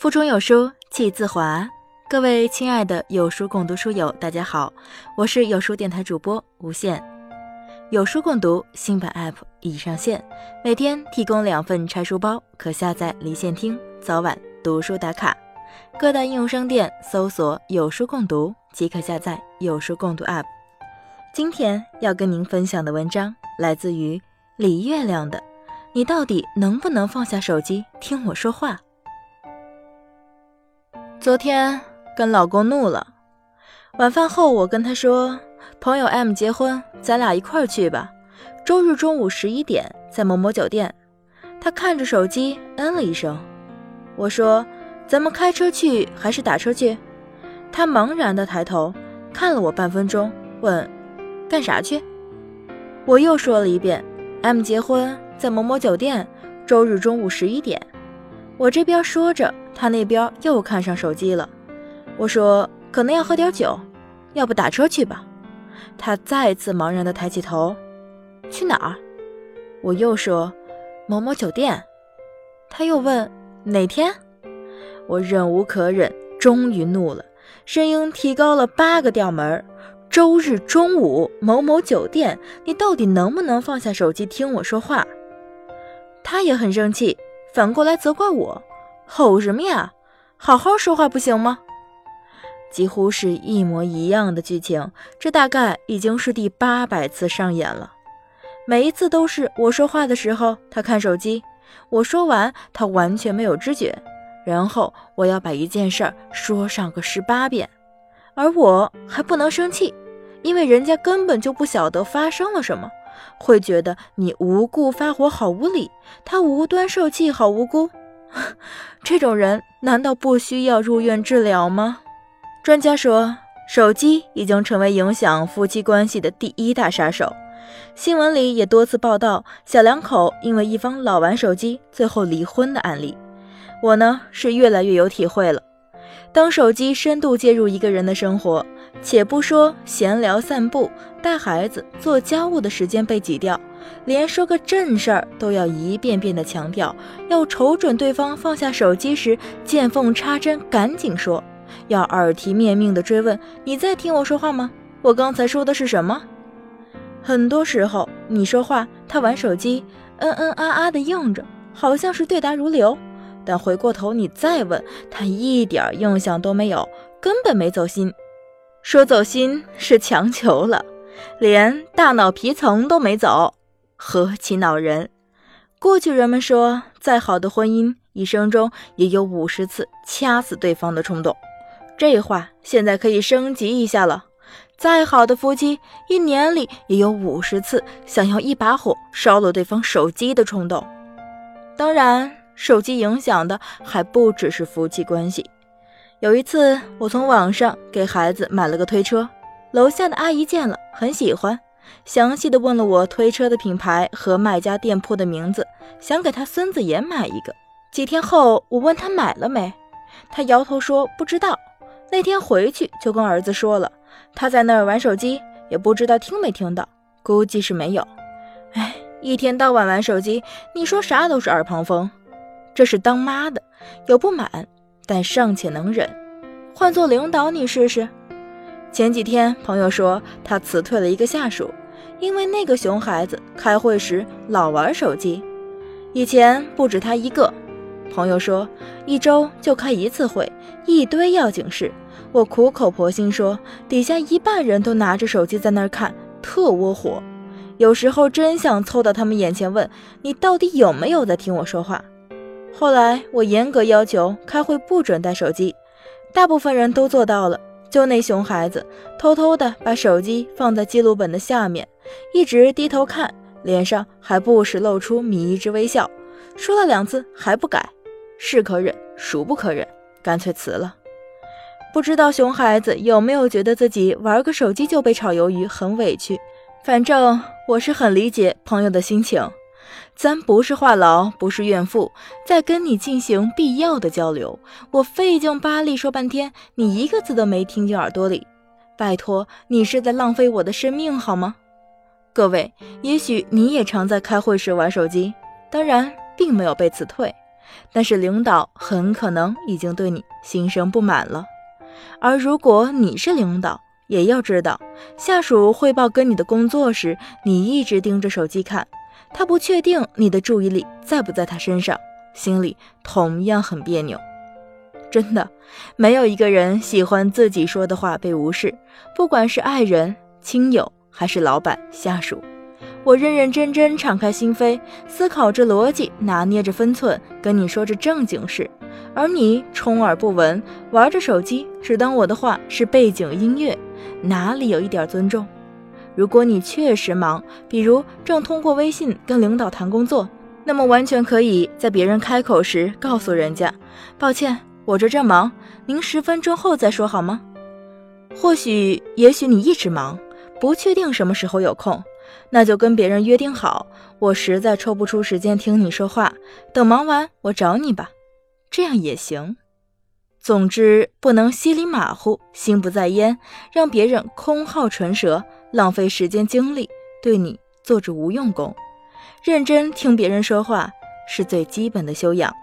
腹中有书气自华。各位亲爱的有书共读书友，大家好，我是有书电台主播吴限。有书共读新版 App 已上线，每天提供两份拆书包，可下载离线听，早晚读书打卡。各大应用商店搜索“有书共读”即可下载有书共读 App。今天要跟您分享的文章来自于李月亮的《你到底能不能放下手机听我说话》。昨天跟老公怒了，晚饭后我跟他说：“朋友 M 结婚，咱俩一块儿去吧。周日中午十一点在某某酒店。”他看着手机嗯了一声。我说：“咱们开车去还是打车去？”他茫然的抬头看了我半分钟，问。干啥去？我又说了一遍，M 结婚在某某酒店，周日中午十一点。我这边说着，他那边又看上手机了。我说可能要喝点酒，要不打车去吧。他再次茫然地抬起头，去哪儿？我又说某某酒店。他又问哪天？我忍无可忍，终于怒了，声音提高了八个调门。周日中午，某某酒店，你到底能不能放下手机听我说话？他也很生气，反过来责怪我：吼什么呀？好好说话不行吗？几乎是一模一样的剧情，这大概已经是第八百次上演了。每一次都是我说话的时候，他看手机；我说完，他完全没有知觉。然后我要把一件事儿说上个十八遍，而我还不能生气。因为人家根本就不晓得发生了什么，会觉得你无故发火好无理，他无端受气好无辜。这种人难道不需要入院治疗吗？专家说，手机已经成为影响夫妻关系的第一大杀手。新闻里也多次报道小两口因为一方老玩手机，最后离婚的案例。我呢是越来越有体会了。当手机深度介入一个人的生活，且不说闲聊、散步、带孩子、做家务的时间被挤掉，连说个正事儿都要一遍遍的强调，要瞅准对方放下手机时见缝插针，赶紧说，要耳提面命的追问：“你在听我说话吗？我刚才说的是什么？”很多时候你说话，他玩手机，嗯嗯啊啊的应着，好像是对答如流。但回过头你再问他，一点印象都没有，根本没走心。说走心是强求了，连大脑皮层都没走，何其恼人！过去人们说，再好的婚姻，一生中也有五十次掐死对方的冲动。这话现在可以升级一下了，再好的夫妻，一年里也有五十次想要一把火烧了对方手机的冲动。当然。手机影响的还不只是夫妻关系。有一次，我从网上给孩子买了个推车，楼下的阿姨见了很喜欢，详细的问了我推车的品牌和卖家店铺的名字，想给他孙子也买一个。几天后，我问他买了没，他摇头说不知道。那天回去就跟儿子说了，他在那儿玩手机，也不知道听没听到，估计是没有。哎，一天到晚玩手机，你说啥都是耳旁风。这是当妈的有不满，但尚且能忍。换做领导，你试试。前几天朋友说他辞退了一个下属，因为那个熊孩子开会时老玩手机。以前不止他一个。朋友说一周就开一次会，一堆要紧事。我苦口婆心说，底下一半人都拿着手机在那儿看，特窝火。有时候真想凑到他们眼前问你到底有没有在听我说话。后来我严格要求开会不准带手机，大部分人都做到了，就那熊孩子偷偷的把手机放在记录本的下面，一直低头看，脸上还不时露出迷之微笑。说了两次还不改，是可忍孰不可忍，干脆辞了。不知道熊孩子有没有觉得自己玩个手机就被炒鱿鱼很委屈？反正我是很理解朋友的心情。咱不是话痨，不是怨妇，在跟你进行必要的交流。我费劲巴力说半天，你一个字都没听进耳朵里。拜托，你是在浪费我的生命好吗？各位，也许你也常在开会时玩手机，当然并没有被辞退。但是领导很可能已经对你心生不满了。而如果你是领导，也要知道，下属汇报跟你的工作时，你一直盯着手机看，他不确定你的注意力在不在他身上，心里同样很别扭。真的，没有一个人喜欢自己说的话被无视，不管是爱人、亲友，还是老板、下属。我认认真真、敞开心扉，思考着逻辑，拿捏着分寸，跟你说着正经事，而你充耳不闻，玩着手机，只当我的话是背景音乐，哪里有一点尊重？如果你确实忙，比如正通过微信跟领导谈工作，那么完全可以在别人开口时告诉人家：“抱歉，我这正忙，您十分钟后再说好吗？”或许，也许你一直忙，不确定什么时候有空。那就跟别人约定好，我实在抽不出时间听你说话，等忙完我找你吧，这样也行。总之不能稀里马虎，心不在焉，让别人空耗唇舌，浪费时间精力，对你做着无用功。认真听别人说话是最基本的修养。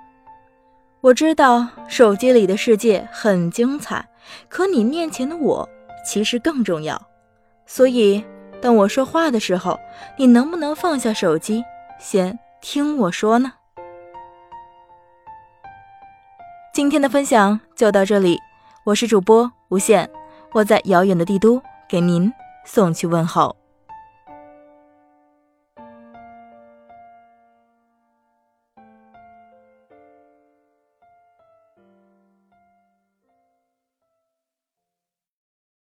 我知道手机里的世界很精彩，可你面前的我其实更重要，所以。当我说话的时候，你能不能放下手机，先听我说呢？今天的分享就到这里，我是主播无限，我在遥远的帝都给您送去问候。